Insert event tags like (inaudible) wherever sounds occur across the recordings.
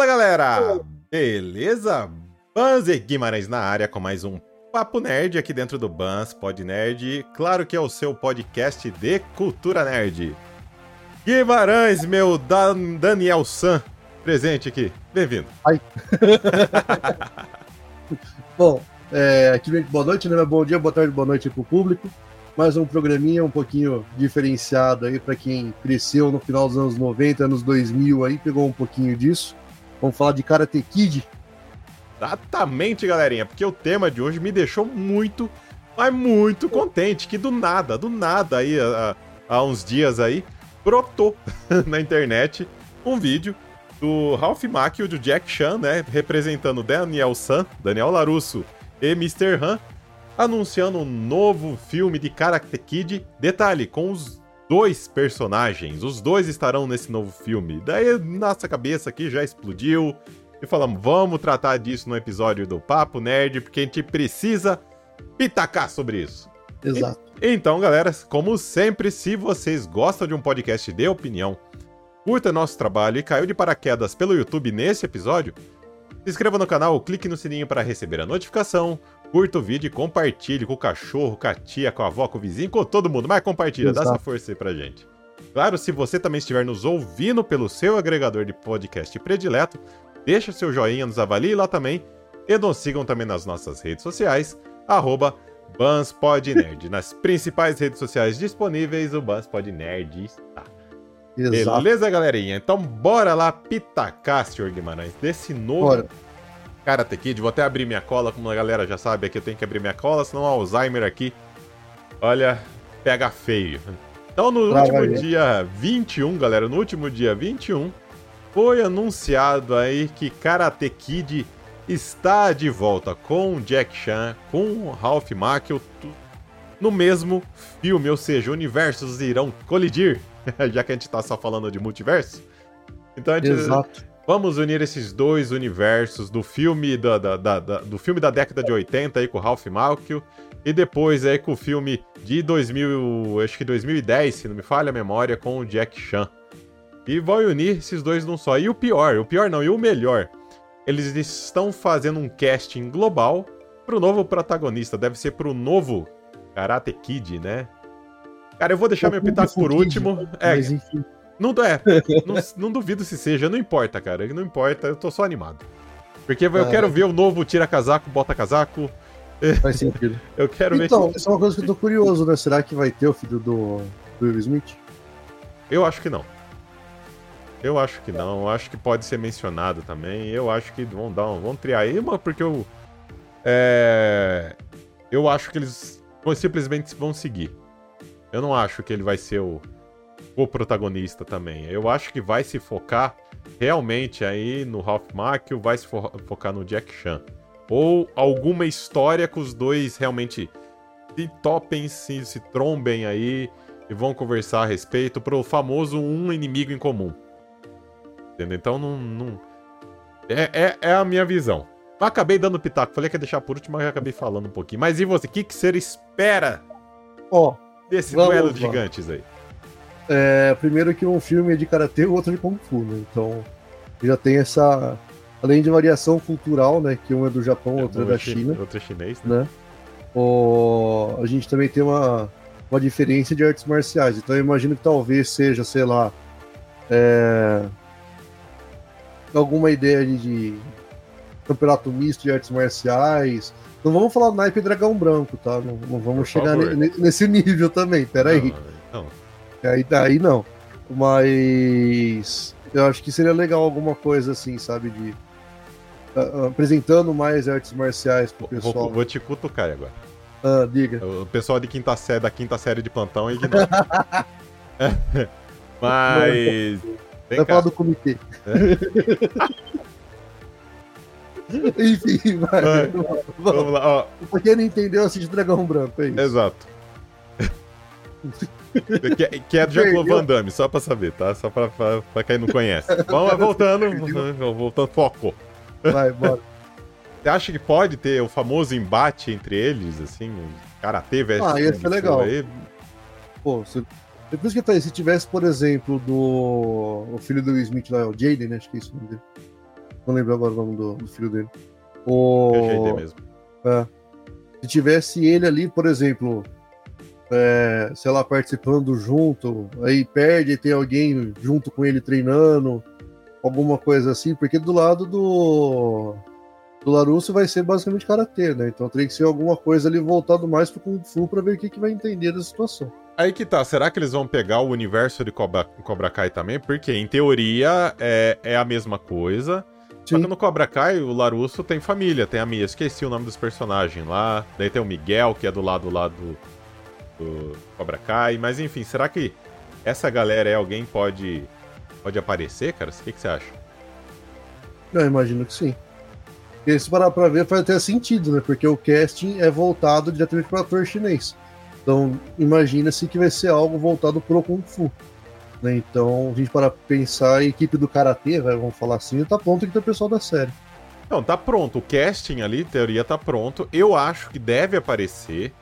Fala galera! Beleza? Bans e Guimarães na área com mais um Papo Nerd aqui dentro do Bans Pod Nerd. Claro que é o seu podcast de cultura nerd. Guimarães, meu Dan Daniel San, presente aqui. Bem-vindo. Ai. (laughs) Bom, é, aqui boa noite, né? Bom dia, boa tarde, boa noite pro público. Mais um programinha um pouquinho diferenciado aí para quem cresceu no final dos anos 90, anos 2000 aí, pegou um pouquinho disso. Vamos falar de Karate Kid. Exatamente, galerinha, porque o tema de hoje me deixou muito, mas muito contente, que do nada, do nada aí, há, uns dias aí, brotou (laughs) na internet um vídeo do Ralph Macchio do Jack Chan, né, representando Daniel San, Daniel Larusso e Mr. Han, anunciando um novo filme de Karate Kid. Detalhe, com os dois personagens, os dois estarão nesse novo filme. Daí nossa cabeça aqui já explodiu e falamos, vamos tratar disso no episódio do Papo Nerd, porque a gente precisa pitacar sobre isso. Exato. E, então, galera, como sempre, se vocês gostam de um podcast de opinião, curta nosso trabalho e caiu de paraquedas pelo YouTube nesse episódio, se inscreva no canal, clique no sininho para receber a notificação, curta o vídeo e compartilhe com o cachorro, com a tia, com a avó, com o vizinho, com todo mundo. Mas compartilha, Exato. dá essa força aí pra gente. Claro, se você também estiver nos ouvindo pelo seu agregador de podcast predileto, deixa seu joinha, nos avalie lá também e nos sigam também nas nossas redes sociais, arroba BansPodNerd. Nas principais redes sociais disponíveis, o BansPodNerd está. Exato. Beleza, galerinha? Então bora lá pitacar, senhor Guimarães, desse novo bora. Karate Kid. Vou até abrir minha cola, como a galera já sabe aqui, eu tenho que abrir minha cola, senão o Alzheimer aqui, olha, pega feio. Então no último dia 21, galera, no último dia 21, foi anunciado aí que Karate Kid está de volta com Jack Chan, com Ralph Macchio, no mesmo filme, ou seja, universos irão colidir, (laughs) já que a gente tá só falando de multiverso. Então a gente, Exato. Vamos unir esses dois universos do filme da, da, da, da, do filme da década de 80 aí com o Ralph Macchio e depois aí com o filme de 2000, acho que 2010, se não me falha a memória, com o Jack Chan. E vai unir esses dois num só. E o pior, o pior não, e o melhor, eles estão fazendo um casting global pro novo protagonista, deve ser pro novo Karate Kid, né? Cara, eu vou deixar meu pitaco por último. É, mas enfim. Não, é, não, não, duvido se seja, não importa, cara. Não importa, eu tô só animado. Porque eu quero ver o novo tira-casaco, bota-casaco. Faz sentido. (laughs) eu quero então, ver. Então, isso é uma coisa que eu tô curioso, né? Será que vai ter o filho do, do Will Smith? Eu acho que não. Eu acho que não. Eu acho que pode ser mencionado também. Eu acho que vão dar um, vão triar aí, porque eu. É, eu acho que eles simplesmente vão seguir. Eu não acho que ele vai ser o o protagonista também. Eu acho que vai se focar realmente aí no Ralph Macchio, vai se fo focar no Jack Chan. Ou alguma história que os dois realmente se topem, se, se trombem aí e vão conversar a respeito pro famoso um inimigo em comum. Entendeu? Então não. não... É, é, é, a minha visão. Eu acabei dando pitaco, falei que ia deixar por último, mas acabei falando um pouquinho. Mas e você? O que, que você espera oh, desse duelo de gigantes aí? É, primeiro que um filme é de karatê, o outro é de kung fu, né? Então já tem essa. Além de variação cultural, né? Que um é do Japão, é, outro é da China. Outro é chinês, né? né? O... A gente também tem uma, uma diferença de artes marciais. Então eu imagino que talvez seja, sei lá. É... Alguma ideia de, campeonato misto de artes marciais. Não vamos falar naipe dragão branco, tá? Não, não vamos Por chegar nesse nível também, peraí. Não, não. Aí daí não. Mas eu acho que seria legal alguma coisa assim, sabe? De. Uh, apresentando mais artes marciais pro pessoal. Vou, vou te cutucar agora. Ah, diga. O pessoal de quinta série, da quinta série de plantão ignora. (laughs) Mas. Vai falar do comitê. É? (laughs) Enfim, vai. vai. Vamos, vamos lá, ó. Pra quem não entendeu, assiste Dragão Branco, é isso. Exato. (laughs) que, que, é do Jean-Claude Van Damme, só pra saber, tá? Só pra, pra, pra quem não conhece. Vamos voltando, (laughs) voltando, foco. Vai, bora. Você acha que pode ter o famoso embate entre eles, assim? Karatê versus. Ah, ia ser legal. Aí? Pô, se, depois que eu falei, se tivesse, por exemplo, do. O filho do Will Smith lá, o Jaden, né? Acho que é isso o nome dele. Não lembro agora o nome do, do filho dele. O... PGD mesmo. É. Se tivesse ele ali, por exemplo, é, sei lá, participando junto, aí perde e tem alguém junto com ele treinando, alguma coisa assim, porque do lado do, do Larusso vai ser basicamente karatê, né? Então teria que ser alguma coisa ali voltado mais pro Kung Fu pra ver o que, que vai entender da situação. Aí que tá, será que eles vão pegar o universo de Cobra, Cobra Kai também? Porque, em teoria, é, é a mesma coisa. Só que no Cobra Kai, o Larusso tem família, tem a Mia. Esqueci o nome dos personagens lá. Daí tem o Miguel, que é do lado lá do, do Cobra Kai. Mas enfim, será que essa galera é alguém pode pode aparecer, cara? O que, que você acha? Eu imagino que sim. Porque se parar pra ver, faz até sentido, né? Porque o casting é voltado diretamente para ator chinês. Então, imagina-se que vai ser algo voltado pro Kung Fu. Né? Então, a gente para pensar a equipe do Karatê, vamos falar assim, tá pronto que tem o pessoal da série. Não, tá pronto. O casting ali, teoria, tá pronto. Eu acho que deve aparecer.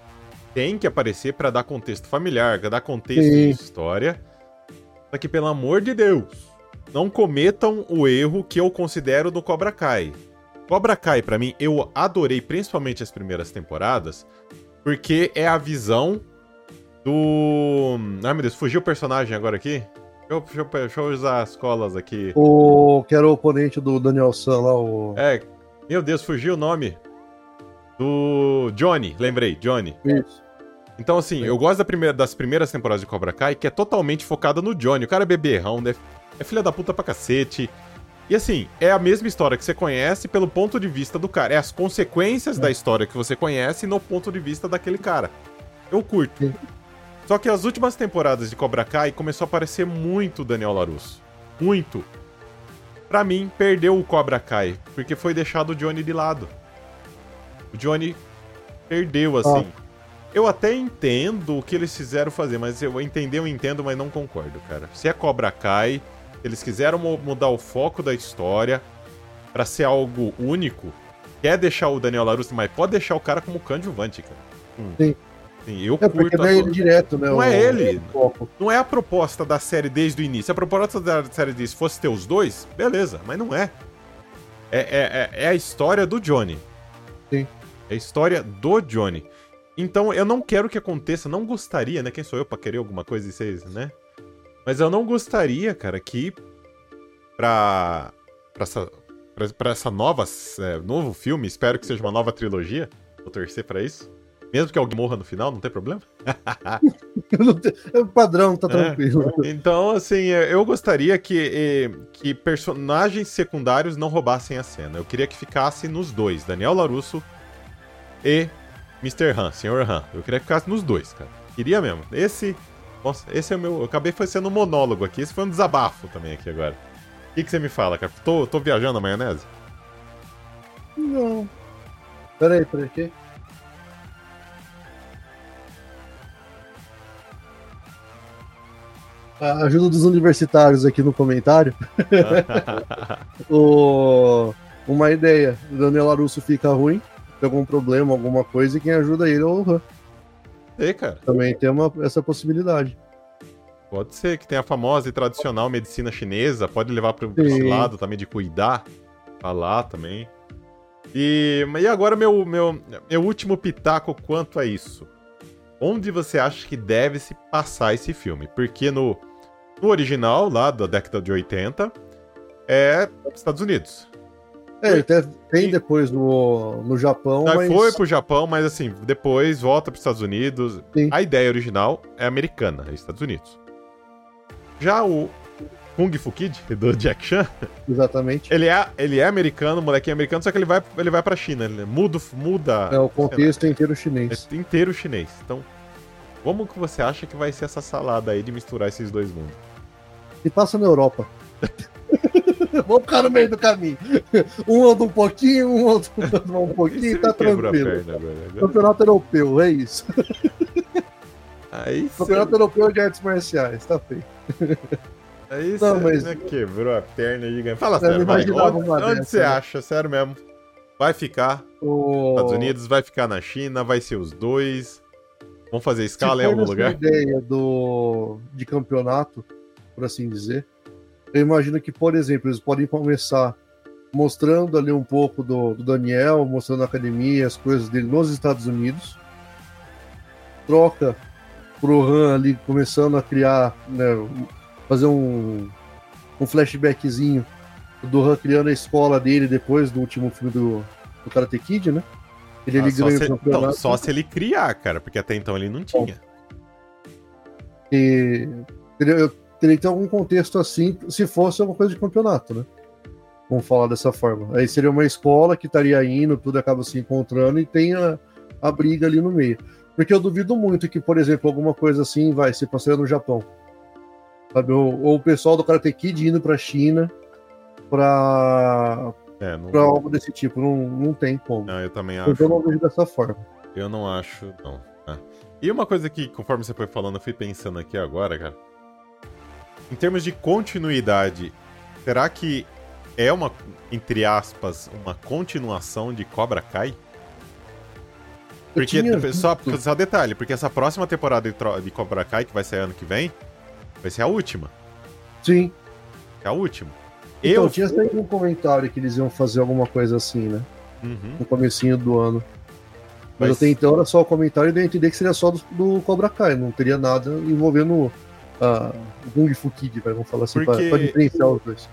Tem que aparecer para dar contexto familiar, pra dar contexto Sim. de história. Só que, pelo amor de Deus, não cometam o erro que eu considero do Cobra Kai. Cobra Kai, para mim, eu adorei principalmente as primeiras temporadas, porque é a visão do. Ai meu Deus, fugiu o personagem agora aqui? Deixa eu, deixa, eu, usar as colas aqui. O que era o oponente do Daniel San lá, o. É, meu Deus, fugiu o nome. Do Johnny, lembrei, Johnny. Isso. Então, assim, eu gosto da primeira, das primeiras temporadas de Cobra Kai, que é totalmente focada no Johnny. O cara é beberrão, né? É filha da puta pra cacete. E assim, é a mesma história que você conhece pelo ponto de vista do cara. É as consequências é. da história que você conhece no ponto de vista daquele cara. Eu curto. Sim. Só que as últimas temporadas de Cobra Kai começou a aparecer muito Daniel Larusso. Muito. Pra mim, perdeu o Cobra Kai, porque foi deixado o Johnny de lado. O Johnny perdeu, assim. Ah. Eu até entendo o que eles fizeram fazer, mas eu entender, eu entendo, mas não concordo, cara. Se é Cobra Kai, eles quiseram mudar o foco da história para ser algo único. Quer deixar o Daniel LaRusso, mas pode deixar o cara como coadjuvante, cara. Hum. Sim. Sim, eu é curto. Não é ele direto, né? Não é ele. Não é a proposta da série desde o início. A proposta da série diz fosse ter os dois, beleza, mas não é. É, é, é, é a história do Johnny. Sim. É a história do Johnny. Então eu não quero que aconteça, não gostaria, né? Quem sou eu pra querer alguma coisa de vocês, né? Mas eu não gostaria, cara, que pra, pra, essa, pra, pra essa nova, é, novo filme, espero que seja uma nova trilogia, vou torcer pra isso. Mesmo que alguém morra no final, não tem problema? (laughs) é o padrão, tá é. tranquilo. É. Então, assim, eu gostaria que, que personagens secundários não roubassem a cena. Eu queria que ficasse nos dois, Daniel Larusso e Mr. Han, Sr. Han. Eu queria que ficasse nos dois, cara. Queria mesmo. Esse nossa, esse é o meu. Eu acabei sendo um monólogo aqui. Esse foi um desabafo também aqui agora. O que, que você me fala, cara? Tô, tô viajando na maionese? Não. Peraí, peraí, que? A ajuda dos universitários aqui no comentário. (laughs) (laughs) o... Uma ideia. Daniel Larusso fica ruim, tem algum problema, alguma coisa, e quem ajuda ele é o Han ser, cara. Também tem uma, essa possibilidade. Pode ser que tenha a famosa e tradicional medicina chinesa, pode levar para esse lado também de cuidar, falar também. E, e agora meu, meu, meu último pitaco quanto a isso. Onde você acha que deve se passar esse filme? Porque no, no original, lá da década de 80, é Estados Unidos. É, ele até tem depois no, no Japão. Não, mas... Foi pro Japão, mas assim, depois volta pros Estados Unidos. Sim. A ideia original é americana, é Estados Unidos. Já o Kung Fu Kid, (laughs) do Jack Chan. Exatamente. Ele é, ele é americano, molequinho americano, só que ele vai, ele vai pra China. Ele muda, muda. É, o contexto é inteiro chinês. É inteiro chinês. Então, como que você acha que vai ser essa salada aí de misturar esses dois mundos? E passa na Europa. (laughs) (laughs) Vou ficar no meio do caminho. Um anda um pouquinho, um outro anda um pouquinho, tá (laughs) tranquilo. Campeonato europeu, é isso. Aí Campeonato europeu de artes marciais, tá feito. Aí não, você mas... quebrou a perna gigante. Fala sério, vai. Onde, você né? acha? Sério mesmo. Vai ficar nos Estados Unidos, vai ficar na China, vai ser os dois. Vamos fazer escala em algum lugar? ideia do de campeonato, por assim dizer, eu imagino que, por exemplo, eles podem começar mostrando ali um pouco do, do Daniel, mostrando a academia, as coisas dele nos Estados Unidos. Troca pro Han ali começando a criar, né, fazer um, um flashbackzinho do Han criando a escola dele depois do último filme do, do Karate Kid, né? Ele, ah, ele ganha se, o campeonato. Não, só se ele criar, cara, porque até então ele não tinha. E teria, teria que ter algum contexto assim, se fosse alguma coisa de campeonato, né? Vamos falar dessa forma. Aí seria uma escola que estaria indo, tudo acaba se encontrando e tem a, a briga ali no meio. Porque eu duvido muito que, por exemplo, alguma coisa assim vai se passar no Japão. Sabe? Ou, ou o pessoal do Karate Kid indo pra China pra, é, não... pra algo desse tipo. Não, não tem como. Não, eu também acho. eu não vejo dessa forma. Eu não acho, não. É. E uma coisa que, conforme você foi falando, eu fui pensando aqui agora, cara. Em termos de continuidade, será que é uma, entre aspas, uma continuação de Cobra Kai? Porque, só, só detalhe, porque essa próxima temporada de, de Cobra Kai, que vai sair ano que vem, vai ser a última. Sim. É a última. Então, eu tinha saído um comentário que eles iam fazer alguma coisa assim, né? Uhum. No comecinho do ano. Mas, Mas até então era só o comentário e deu a entender que seria só do, do Cobra Kai, não teria nada envolvendo o Kung Fu Kid, vamos falar assim, Porque... pra diferenciar os dois.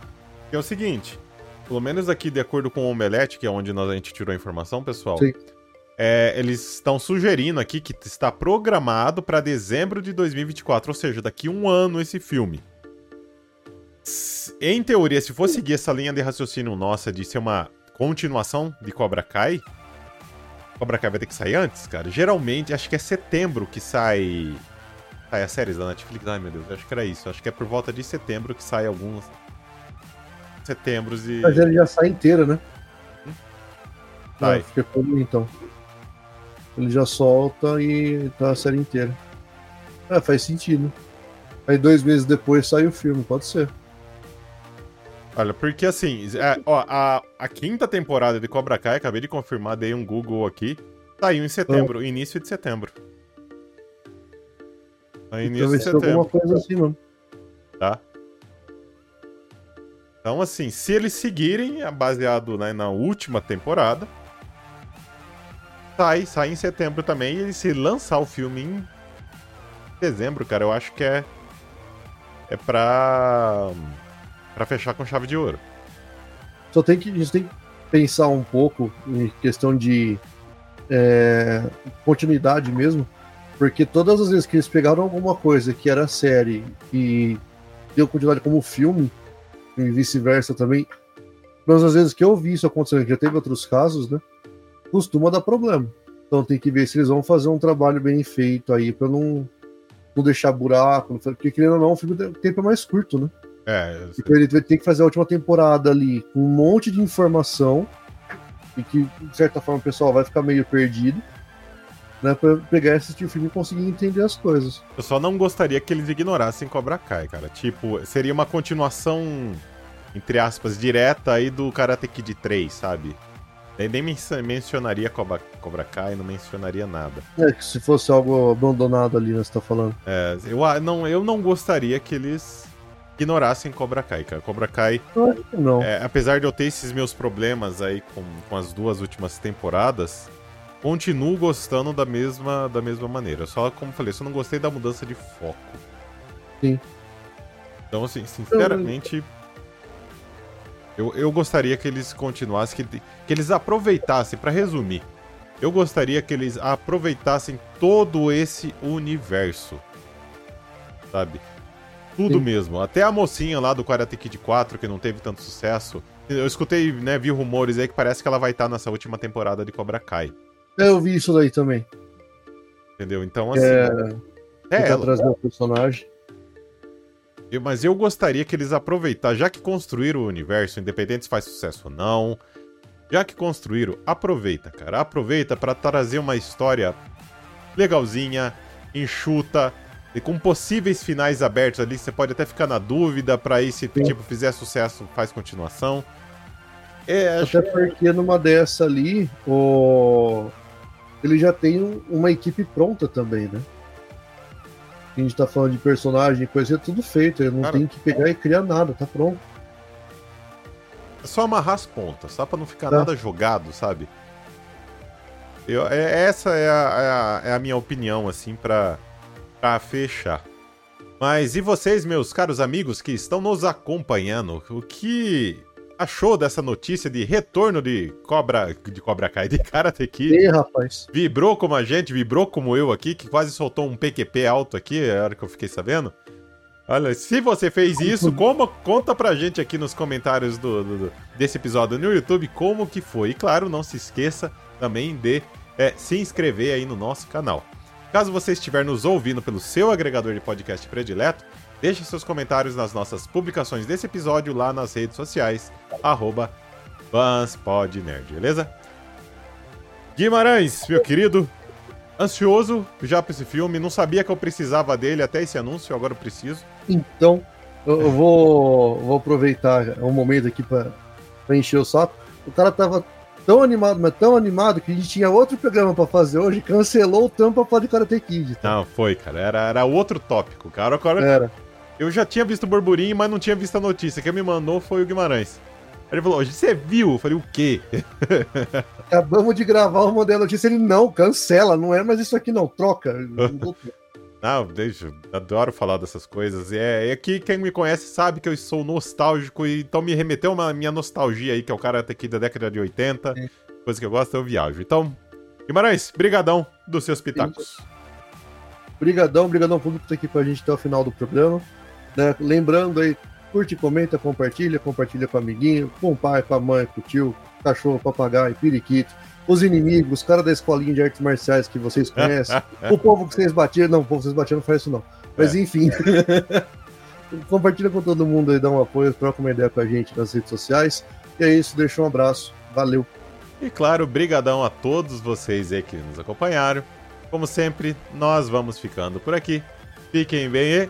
É o seguinte, pelo menos aqui de acordo com o Omelete, que é onde nós, a gente tirou a informação, pessoal. É, eles estão sugerindo aqui que está programado para dezembro de 2024, ou seja, daqui um ano esse filme. Em teoria, se for seguir essa linha de raciocínio nossa de ser uma continuação de Cobra Kai, Cobra Kai vai ter que sair antes, cara. Geralmente, acho que é setembro que sai. Sai as séries da Netflix. Ai meu Deus, acho que era isso. Acho que é por volta de setembro que sai alguns. Setembros e. Mas ele já sai inteira, né? Hum? Sai. Ah, fica então. Ele já solta e tá a série inteira. É, faz sentido. Aí dois meses depois sai o filme, pode ser. Olha, porque assim, é, ó, a, a quinta temporada de Cobra Kai, acabei de confirmar, dei um Google aqui, saiu em setembro, ah. início de setembro. Tá início de setembro. alguma coisa assim, mano. Tá. Então, assim, se eles seguirem, é baseado né, na última temporada, sai, sai em setembro também, e se lançar o filme em dezembro, cara, eu acho que é. É pra para fechar com chave de ouro. Só tem que, a gente tem que pensar um pouco em questão de é, continuidade mesmo, porque todas as vezes que eles pegaram alguma coisa que era série e deu continuidade como filme, e vice-versa também, mas às vezes que eu vi isso acontecendo, já teve outros casos, né? Costuma dar problema. Então tem que ver se eles vão fazer um trabalho bem feito aí para não, não deixar buraco, porque querendo ou não, o filme o tempo é mais curto, né? É. Então ele vai ter que fazer a última temporada ali com um monte de informação e que, de certa forma, o pessoal vai ficar meio perdido. Né, pra pegar e assistir o filme e conseguir entender as coisas. Eu só não gostaria que eles ignorassem Cobra Kai, cara. Tipo, seria uma continuação, entre aspas, direta aí do Karate Kid 3, sabe? Nem, nem mencionaria Cobra, Cobra Kai, não mencionaria nada. É, que se fosse algo abandonado ali, né, você tá falando. É, eu não, eu não gostaria que eles ignorassem Cobra Kai, cara. Cobra Kai. Não. É, apesar de eu ter esses meus problemas aí com, com as duas últimas temporadas, continuo gostando da mesma, da mesma maneira. Só, como falei, só não gostei da mudança de foco. Sim. Então, assim, sinceramente. Eu, eu gostaria que eles continuassem, que, que eles aproveitassem, para resumir, eu gostaria que eles aproveitassem todo esse universo. Sabe? Tudo Sim. mesmo. Até a mocinha lá do Karate Kid 4, que não teve tanto sucesso. Eu escutei, né, vi rumores aí que parece que ela vai estar nessa última temporada de Cobra Kai. É, eu vi isso daí também. Entendeu? Então, assim. É, é ela. trazer o personagem. Mas eu gostaria que eles aproveitassem, já que construíram o universo, independente se faz sucesso ou não, já que construíram, aproveita, cara. Aproveita para trazer uma história legalzinha, enxuta, e com possíveis finais abertos ali, você pode até ficar na dúvida para aí se tipo fizer sucesso, faz continuação. É, acho... Até porque numa dessa ali, o... ele já tem uma equipe pronta também, né? A gente tá falando de personagem, coisa, é tudo feito. Ele não Cara... tem que pegar e criar nada, tá pronto. só amarrar as pontas, só pra não ficar Tá. nada jogado, sabe? Eu, é- essa é a, é a- é a minha opinião, assim, pra, pra fechar. Mas e vocês, meus caros amigos que estão nos acompanhando, o que achou dessa notícia de retorno de Cobra, de Cobra Kai, de Karate Kid? Ei, rapaz. Vibrou como a gente, vibrou como eu aqui, que quase soltou um PQP alto aqui, a hora que eu fiquei sabendo. Olha, se você fez isso, como, conta pra gente aqui nos comentários do, do- do- desse episódio no YouTube como que foi. E claro, não se esqueça também de é, se inscrever aí no nosso canal. Caso você estiver nos ouvindo pelo seu agregador de podcast predileto, deixe seus comentários nas nossas publicações desse episódio lá nas redes sociais, arroba BansPodNerd, beleza? Guimarães, meu querido, ansioso já pra esse filme, não sabia que eu precisava dele até esse anúncio, agora eu preciso. Então, eu, eu vou, vou aproveitar um momento aqui pra, pra encher o saco. O cara tava tão animado, mas tão animado que a gente tinha outro programa pra fazer hoje, cancelou o tampa falar de Karate Kid. Tá? Não, foi, cara, era, era outro tópico, cara. Agora, Era. Eu já tinha visto o burburinho, mas não tinha visto a notícia. Quem me mandou foi o Guimarães. Ele falou, você viu? Eu falei, o quê? (laughs) Acabamos de gravar o modelo notícia. Ele não, cancela, não é mais isso aqui não, troca. (laughs) Não, deixa, adoro falar dessas coisas. É, é que quem me conhece sabe que eu sou nostálgico, e então me remeteu uma minha nostalgia aí, que é o cara aqui da década de 80. É. Coisa que eu gosto, eu viajo. Então, Guimarães, brigadão dos seus pitacos. Brigadão, brigadão público que tá aqui com a gente até o final do programa. Né? Lembrando aí, curte, comenta, compartilha, compartilha com amiguinho, com o pai, com a mãe, com o tio, cachorro, papagaio, periquito, os inimigos, os caras da escolinha de artes marciais que vocês conhecem, (laughs) o povo que vocês batiam, não, o povo que vocês batiam não faz isso não. Mas É. enfim, (laughs) compartilha com todo mundo aí, dá um apoio, troca uma ideia com a gente nas redes sociais. E é isso, deixa um abraço, valeu. E claro, brigadão a todos vocês aí que nos acompanharam. Como sempre, nós vamos ficando por aqui. Fiquem bem e